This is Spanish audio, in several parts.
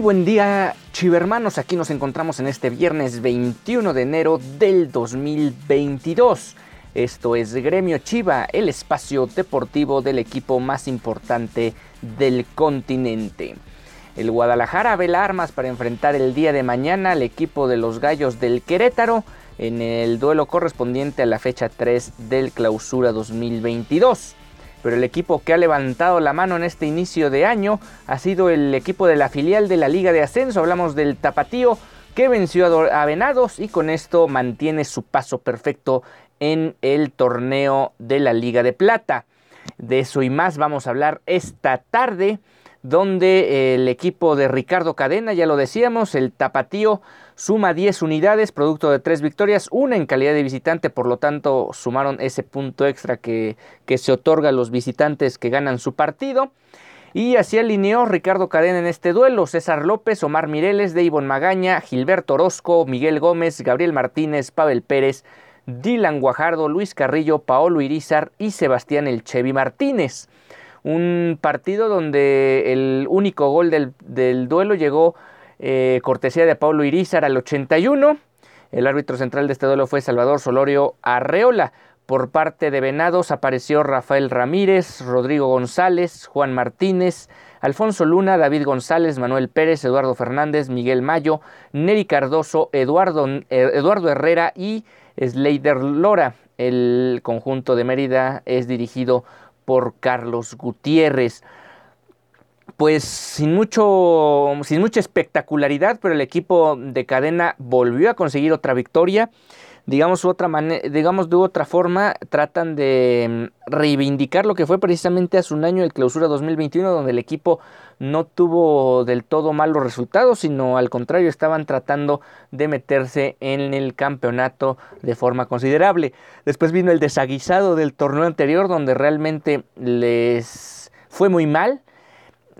Buen día, chivermanos. Aquí nos encontramos en este viernes 21 de enero del 2022. Esto es Gremio Chiva, el espacio deportivo del equipo más importante del continente. El Guadalajara vela armas para enfrentar el día de mañana al equipo de los Gallos del Querétaro en el duelo correspondiente a la fecha 3 del Clausura 2022 pero el equipo que ha levantado la mano en este inicio de año ha sido el equipo de la filial de la Liga de Ascenso. Hablamos del Tapatío que venció a Venados y con esto mantiene su paso perfecto en el torneo de la Liga de Plata. De eso y más vamos a hablar esta tarde, donde el equipo de Ricardo Cadena, ya lo decíamos, el Tapatío suma 10 unidades, producto de 3 victorias, una en calidad de visitante, por lo tanto sumaron ese punto extra que, que se otorga a los visitantes que ganan su partido. Y así alineó Ricardo Cadena en este duelo, César López, Omar Mireles, Deivon Magaña, Gilberto Orozco, Miguel Gómez, Gabriel Martínez, Pavel Pérez, Dylan Guajardo, Luis Carrillo, Paolo Irizar y Sebastián El Chevi Martínez. Un partido donde el único gol del, del duelo llegó eh, cortesía de Paulo Irizar al 81. El árbitro central de este duelo fue Salvador Solorio Arreola. Por parte de Venados apareció Rafael Ramírez, Rodrigo González, Juan Martínez, Alfonso Luna, David González, Manuel Pérez, Eduardo Fernández, Miguel Mayo, Neri Cardoso, Eduardo, eh, Eduardo Herrera y Sleider Lora. El conjunto de Mérida es dirigido por Carlos Gutiérrez pues sin mucho sin mucha espectacularidad, pero el equipo de cadena volvió a conseguir otra victoria. Digamos, otra digamos de otra forma, tratan de mm, reivindicar lo que fue precisamente hace un año el clausura 2021, donde el equipo no tuvo del todo malos resultados, sino al contrario, estaban tratando de meterse en el campeonato de forma considerable. Después vino el desaguisado del torneo anterior, donde realmente les fue muy mal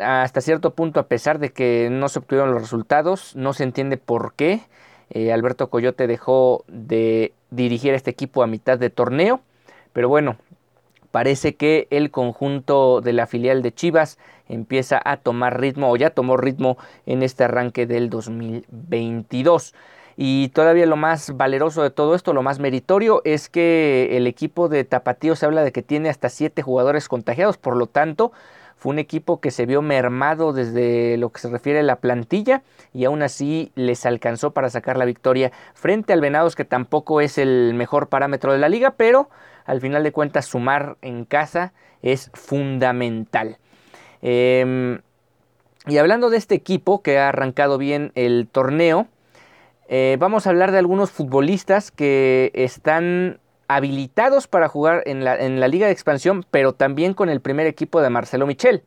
hasta cierto punto, a pesar de que no se obtuvieron los resultados, no se entiende por qué. Eh, Alberto Coyote dejó de dirigir este equipo a mitad de torneo, pero bueno, parece que el conjunto de la filial de Chivas empieza a tomar ritmo o ya tomó ritmo en este arranque del 2022. Y todavía lo más valeroso de todo esto, lo más meritorio, es que el equipo de Tapatío se habla de que tiene hasta siete jugadores contagiados, por lo tanto, fue un equipo que se vio mermado desde lo que se refiere a la plantilla y aún así les alcanzó para sacar la victoria frente al Venados que tampoco es el mejor parámetro de la liga, pero al final de cuentas sumar en casa es fundamental. Eh, y hablando de este equipo que ha arrancado bien el torneo, eh, vamos a hablar de algunos futbolistas que están habilitados para jugar en la, en la, Liga de Expansión, pero también con el primer equipo de Marcelo Michel.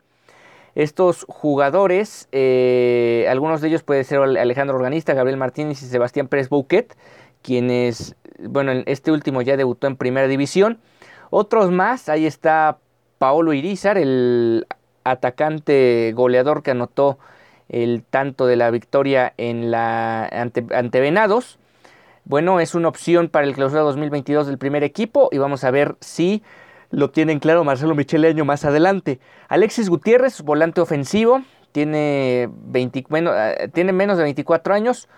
Estos jugadores, eh, algunos de ellos puede ser Alejandro Organista, Gabriel Martínez y Sebastián Pérez Bouquet, quienes, bueno, este último ya debutó en Primera División. Otros más, ahí está Paolo Irizar, el atacante goleador que anotó el tanto de la victoria en la ante, ante Venados bueno, es una opción para el clausura 2022 del primer equipo y vamos a ver si lo tienen claro Marcelo Micheleño más adelante. Alexis Gutiérrez, volante ofensivo, tiene, 20, bueno, tiene menos de 24 años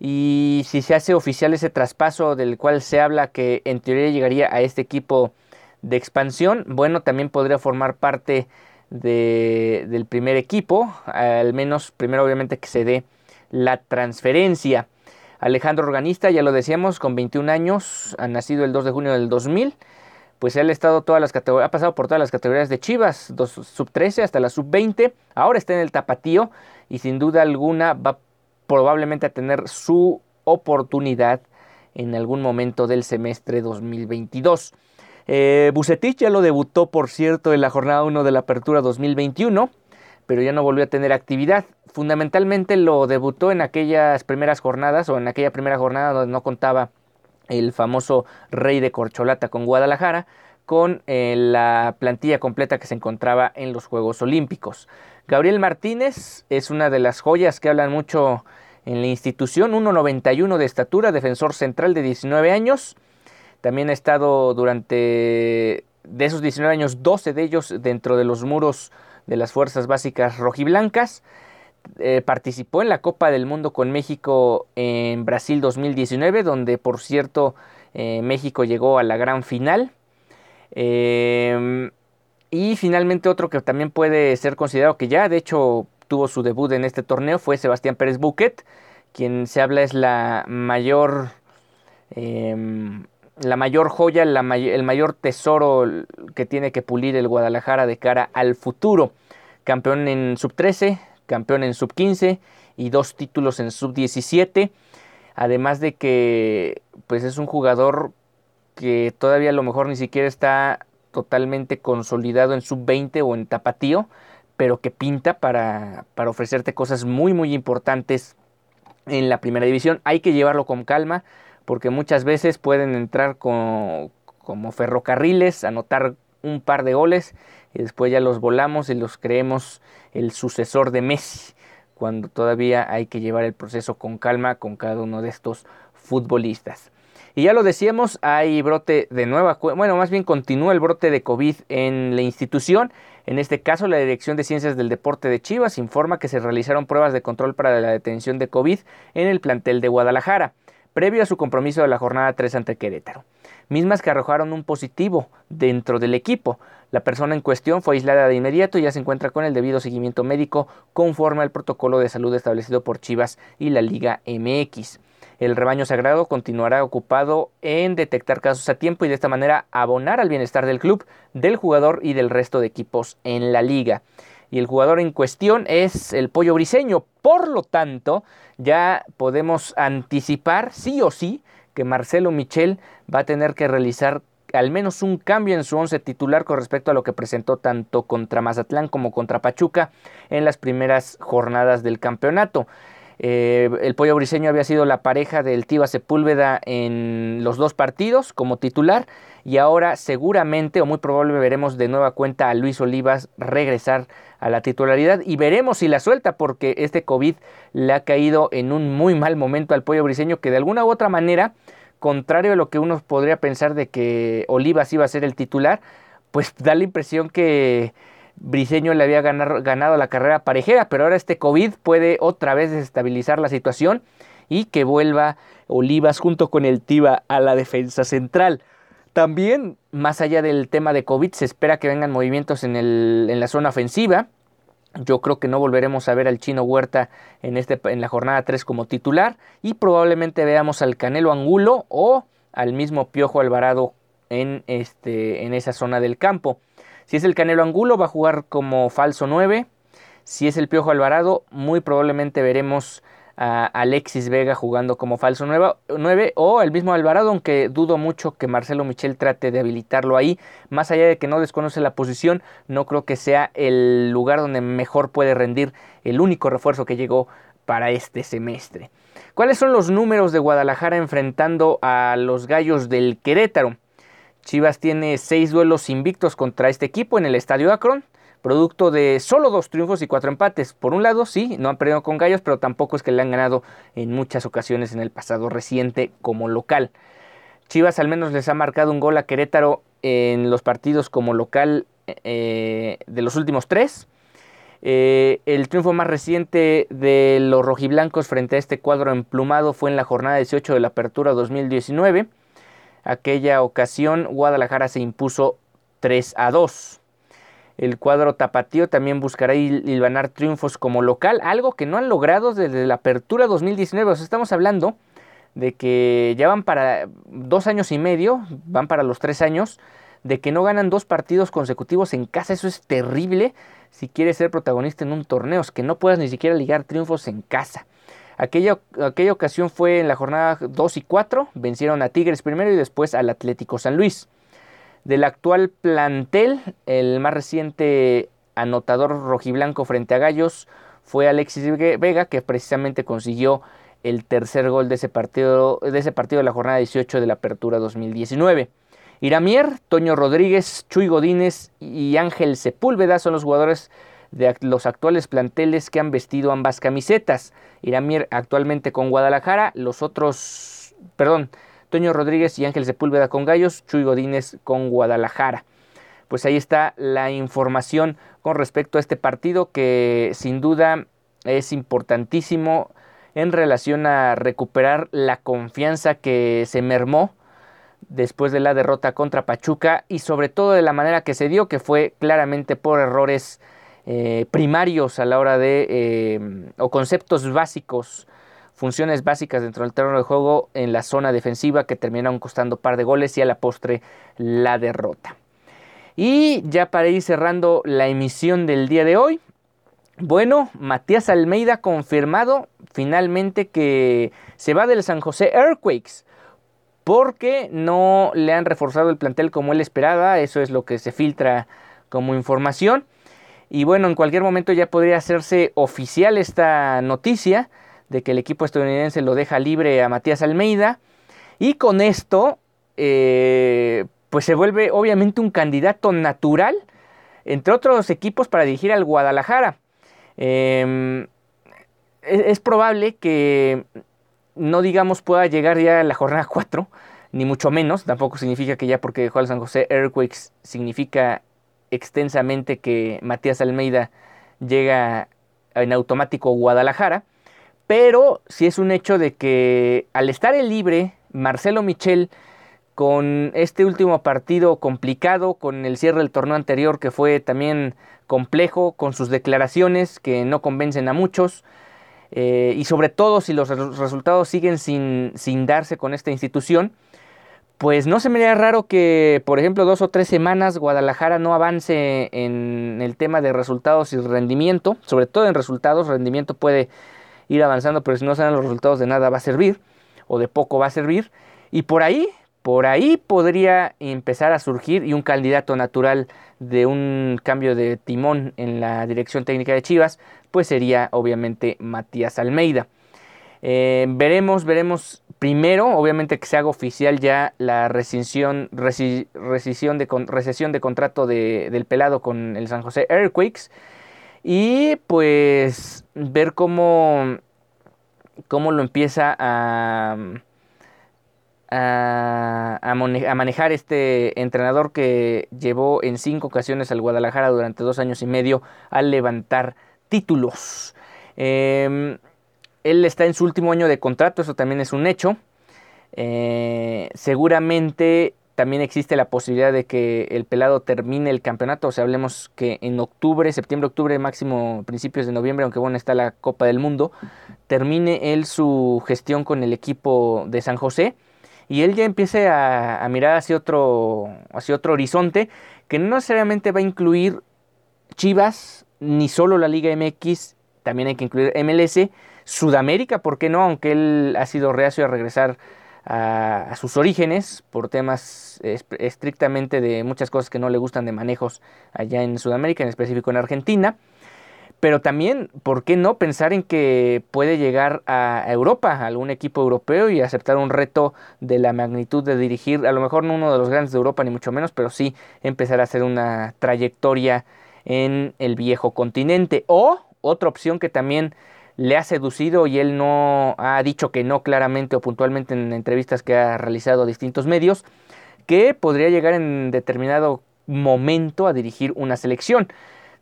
y si se hace oficial ese traspaso del cual se habla que en teoría llegaría a este equipo de expansión, bueno, también podría formar parte de, del primer equipo, al menos primero obviamente que se dé la transferencia. Alejandro Organista, ya lo decíamos, con 21 años, ha nacido el 2 de junio del 2000 pues él ha estado todas las ha pasado por todas las categorías de Chivas, sub 13 hasta la sub 20, ahora está en el tapatío y sin duda alguna va probablemente a tener su oportunidad en algún momento del semestre 2022. Eh, Bucetich ya lo debutó, por cierto, en la jornada 1 de la apertura 2021, pero ya no volvió a tener actividad. Fundamentalmente lo debutó en aquellas primeras jornadas o en aquella primera jornada donde no contaba el famoso rey de corcholata con Guadalajara, con eh, la plantilla completa que se encontraba en los Juegos Olímpicos. Gabriel Martínez es una de las joyas que hablan mucho en la institución, 1.91 de estatura, defensor central de 19 años. También ha estado durante, de esos 19 años, 12 de ellos dentro de los muros de las fuerzas básicas rojiblancas. Eh, participó en la Copa del Mundo con México en Brasil 2019, donde por cierto eh, México llegó a la gran final. Em, y finalmente otro que también puede ser considerado que ya de hecho tuvo su debut en este torneo fue Sebastián Pérez Buquet, quien se habla es la mayor, em, la mayor joya, el mayor tesoro que tiene que pulir el Guadalajara de cara al futuro. Campeón en sub 13, campeón en sub 15 y dos títulos en sub 17. Además de que pues es un jugador que todavía a lo mejor ni siquiera está totalmente consolidado en sub 20 o en tapatío, pero que pinta para, para ofrecerte cosas muy muy importantes en la primera división. Hay que llevarlo con calma porque muchas veces pueden entrar como, como ferrocarriles, anotar un par de goles y después ya los volamos y los creemos el sucesor de Messi, cuando todavía hay que llevar el proceso con calma con cada uno de estos futbolistas. Y ya lo decíamos, hay brote de nueva, bueno, más bien continúa el brote de COVID en la institución. En este caso, la Dirección de Ciencias del Deporte de Chivas informa que se realizaron pruebas de control para la detención de COVID en el plantel de Guadalajara, previo a su compromiso de la jornada 3 ante Querétaro mismas que arrojaron un positivo dentro del equipo. La persona en cuestión fue aislada de inmediato y ya se encuentra con el debido seguimiento médico conforme al protocolo de salud establecido por Chivas y la Liga MX. El rebaño sagrado continuará ocupado en detectar casos a tiempo y de esta manera abonar al bienestar del club, del jugador y del resto de equipos en la liga. Y el jugador en cuestión es el pollo briseño. Por lo tanto, ya podemos anticipar sí o sí que Marcelo Michel va a tener que realizar al menos un cambio en su once titular con respecto a lo que presentó tanto contra Mazatlán como contra Pachuca en las primeras jornadas del campeonato. Eh, el Pollo Briseño había sido la pareja del Tiva Sepúlveda en los dos partidos como titular y ahora seguramente o muy probable veremos de nueva cuenta a Luis Olivas regresar a la titularidad y veremos si la suelta porque este COVID le ha caído en un muy mal momento al Pollo Briseño que de alguna u otra manera, contrario a lo que uno podría pensar de que Olivas iba a ser el titular, pues da la impresión que Briseño le había ganado la carrera parejera, pero ahora este COVID puede otra vez desestabilizar la situación y que vuelva Olivas junto con el Tiva a la defensa central. También, más allá del tema de COVID, se espera que vengan movimientos en, la zona ofensiva. Yo creo que no volveremos a ver al chino Huerta en, este, en la jornada 3 como titular y probablemente veamos al Canelo Angulo o al mismo Piojo Alvarado en, este, en esa zona del campo. Si es el Canelo Angulo, va a jugar como falso 9. Si es el Piojo Alvarado, muy probablemente veremos a Alexis Vega jugando como falso 9 o el mismo Alvarado, aunque dudo mucho que Marcelo Michel trate de habilitarlo ahí. Más allá de que no desconoce la posición, no creo que sea el lugar donde mejor puede rendir el único refuerzo que llegó para este semestre. ¿Cuáles son los números de Guadalajara enfrentando a los gallos del Querétaro? Chivas tiene seis duelos invictos contra este equipo en el Estadio Akron, producto de solo dos triunfos y cuatro empates. Por un lado, sí, no han perdido con Gallos, pero tampoco es que le han ganado en muchas ocasiones en el pasado reciente como local. Chivas al menos les ha marcado un gol a Querétaro en los partidos como local eh, de los últimos tres. Eh, el triunfo más reciente de los rojiblancos frente a este cuadro emplumado fue en la jornada 18 de la Apertura 2019 aquella ocasión Guadalajara se impuso 3 a 2. El cuadro tapatío también buscará hilvanar triunfos como local, algo que no han logrado desde la apertura 2019. O estamos hablando de que ya van para dos años y medio, van para los tres años, de que no ganan dos partidos consecutivos en casa. Eso es terrible si quieres ser protagonista en un torneo, es que no puedas ni siquiera ligar triunfos en casa. Aquella, aquella ocasión fue en la jornada 2 y 4, vencieron a Tigres primero y después al Atlético San Luis. Del actual plantel, el más reciente anotador rojiblanco frente a Gallos fue Alexis Vega, que precisamente consiguió el tercer gol de ese partido de, ese partido de la jornada 18 de la Apertura 2019. Iramier, Toño Rodríguez, Chuy Godínez y Ángel Sepúlveda son los jugadores de los actuales planteles que han vestido ambas camisetas. Iramier actualmente con Guadalajara, los otros, perdón, Toño Rodríguez y Ángel Sepúlveda con Gallos, Chuy Godínez con Guadalajara. Pues ahí está la información con respecto a este partido que sin duda es importantísimo en relación a recuperar la confianza que se mermó después de la derrota contra Pachuca y sobre todo de la manera que se dio, que fue claramente por errores eh, primarios a la hora de, eh, o conceptos básicos, funciones básicas dentro del terreno de juego en la zona defensiva que terminaron costando par de goles y a la postre la derrota. Y ya para ir cerrando la emisión del día de hoy, bueno, Matías Almeida confirmado finalmente que se va del San José Earthquakes porque no le han reforzado el plantel como él esperaba, eso es lo que se filtra como información. Y bueno, en cualquier momento ya podría hacerse oficial esta noticia de que el equipo estadounidense lo deja libre a Matías Almeida. Y con esto, eh, pues se vuelve obviamente un candidato natural, entre otros equipos, para dirigir al Guadalajara. Em, es, probable que no digamos pueda llegar ya a la jornada 4, ni mucho menos, tampoco significa que ya porque dejó al San José Earthquakes significa extensamente que Matías Almeida llega en automático a Guadalajara, pero sí es un hecho de que al estar el libre, Marcelo Michel, con este último partido complicado, con el cierre del torneo anterior que fue también complejo, con sus declaraciones que no convencen a muchos, eh, y sobre todo si los resultados siguen sin, sin, darse con esta institución, pues no se me haría raro que, por ejemplo, dos o tres semanas Guadalajara no avance en el tema de resultados y rendimiento, sobre todo en resultados, rendimiento puede ir avanzando, pero si no dan los resultados de nada va a servir, o de poco va a servir, y por ahí, por ahí podría empezar a surgir y un candidato natural de un cambio de timón en la dirección técnica de Chivas, pues sería obviamente Matías Almeida. Eh, veremos, veremos primero, obviamente que se haga oficial ya la rescisión, rescisión de, recesión de contrato del pelado con el San José Earthquakes y pues ver cómo, cómo lo empieza a, a, a, manejar este entrenador que llevó en cinco ocasiones al Guadalajara durante dos años y medio al levantar títulos. Em, él está en su último año de contrato, eso también es un hecho. Eh, seguramente también existe la posibilidad de que el pelado termine el campeonato, o sea, hablemos que en octubre, septiembre, octubre, máximo principios de noviembre, aunque bueno, está la Copa del Mundo, termine él su gestión con el equipo de San José y él ya empiece a, a mirar hacia otro, hacia otro horizonte que no necesariamente va a incluir Chivas, ni solo la Liga MX, también hay que incluir MLS, Sudamérica, ¿por qué no? Aunque él ha sido reacio a regresar a, sus orígenes por temas estrictamente de muchas cosas que no le gustan de manejos allá en Sudamérica, en específico en Argentina. Pero también, ¿por qué no pensar en que puede llegar a Europa, algún equipo europeo y aceptar un reto de la magnitud de dirigir, a lo mejor no uno de los grandes de Europa, ni mucho menos, pero sí empezar a hacer una trayectoria en el viejo continente. O otra opción que también le ha seducido y él no ha dicho que no claramente o puntualmente en entrevistas que ha realizado a distintos medios, que podría llegar en determinado momento a dirigir una selección.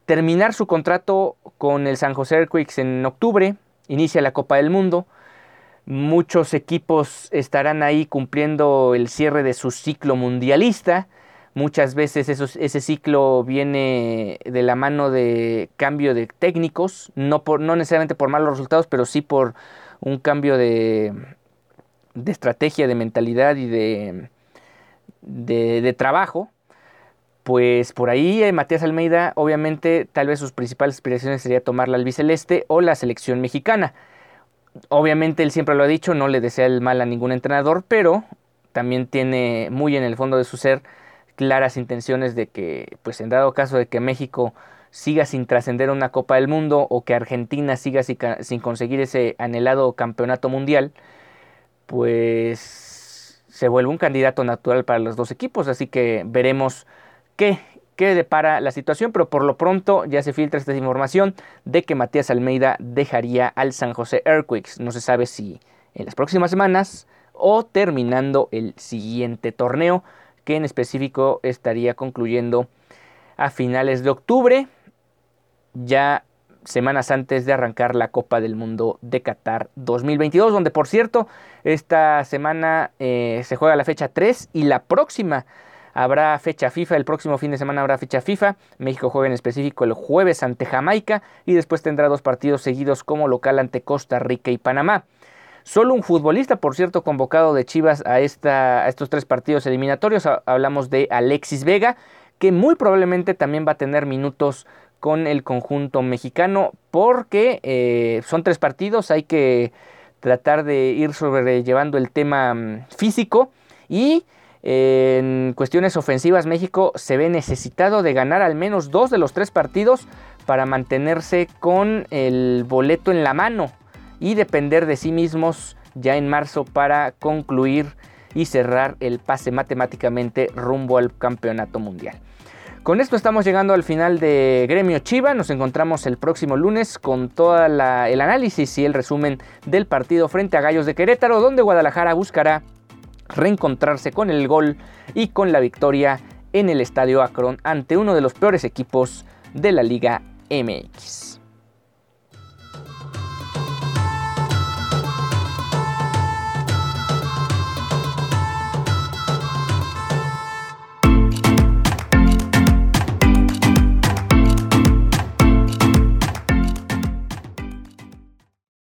Terminar su contrato con el San José Earthquakes en octubre, inicia la Copa del Mundo. Muchos equipos estarán ahí cumpliendo el cierre de su ciclo mundialista Muchas veces ese ciclo viene de la mano de cambio de técnicos, no, por, no necesariamente por malos resultados, pero sí por un cambio de, de estrategia, de mentalidad y de, de, trabajo. Pues por ahí eh, Matías Almeida, obviamente, tal vez sus principales aspiraciones sería tomar la albiceleste o la selección mexicana. Obviamente él siempre lo ha dicho, no le desea el mal a ningún entrenador, pero también tiene muy en el fondo de su ser claras intenciones de que, pues en dado caso de que México siga sin trascender una Copa del Mundo o que Argentina siga sin conseguir ese anhelado campeonato mundial, pues se vuelve un candidato natural para los dos equipos. Así que veremos qué, qué depara la situación, pero por lo pronto ya se filtra esta información de que Matías Almeida dejaría al San José Earthquakes. No se sabe si en las próximas semanas o terminando el siguiente torneo que en específico estaría concluyendo a finales de octubre, ya semanas antes de arrancar la Copa del Mundo de Qatar 2022, donde por cierto esta semana eh, se juega la fecha 3 y la próxima habrá fecha FIFA, el próximo fin de semana habrá fecha FIFA, México juega en específico el jueves ante Jamaica y después tendrá dos partidos seguidos como local ante Costa Rica y Panamá. Solo un futbolista, por cierto, convocado de Chivas a, estos tres partidos eliminatorios. Hablamos de Alexis Vega, que muy probablemente también va a tener minutos con el conjunto mexicano, porque eh, son tres partidos, hay que tratar de ir sobrellevando el tema mm, físico y en cuestiones ofensivas México se ve necesitado de ganar al menos dos de los tres partidos para mantenerse con el boleto en la mano y depender de sí mismos ya en marzo para concluir y cerrar el pase matemáticamente rumbo al campeonato mundial. Con esto estamos llegando al final de Gremio Chiva. Nos encontramos el próximo lunes con todo el análisis y el resumen del partido frente a Gallos de Querétaro, donde Guadalajara buscará reencontrarse con el gol y con la victoria en el Estadio Akron ante uno de los peores equipos de la Liga MX.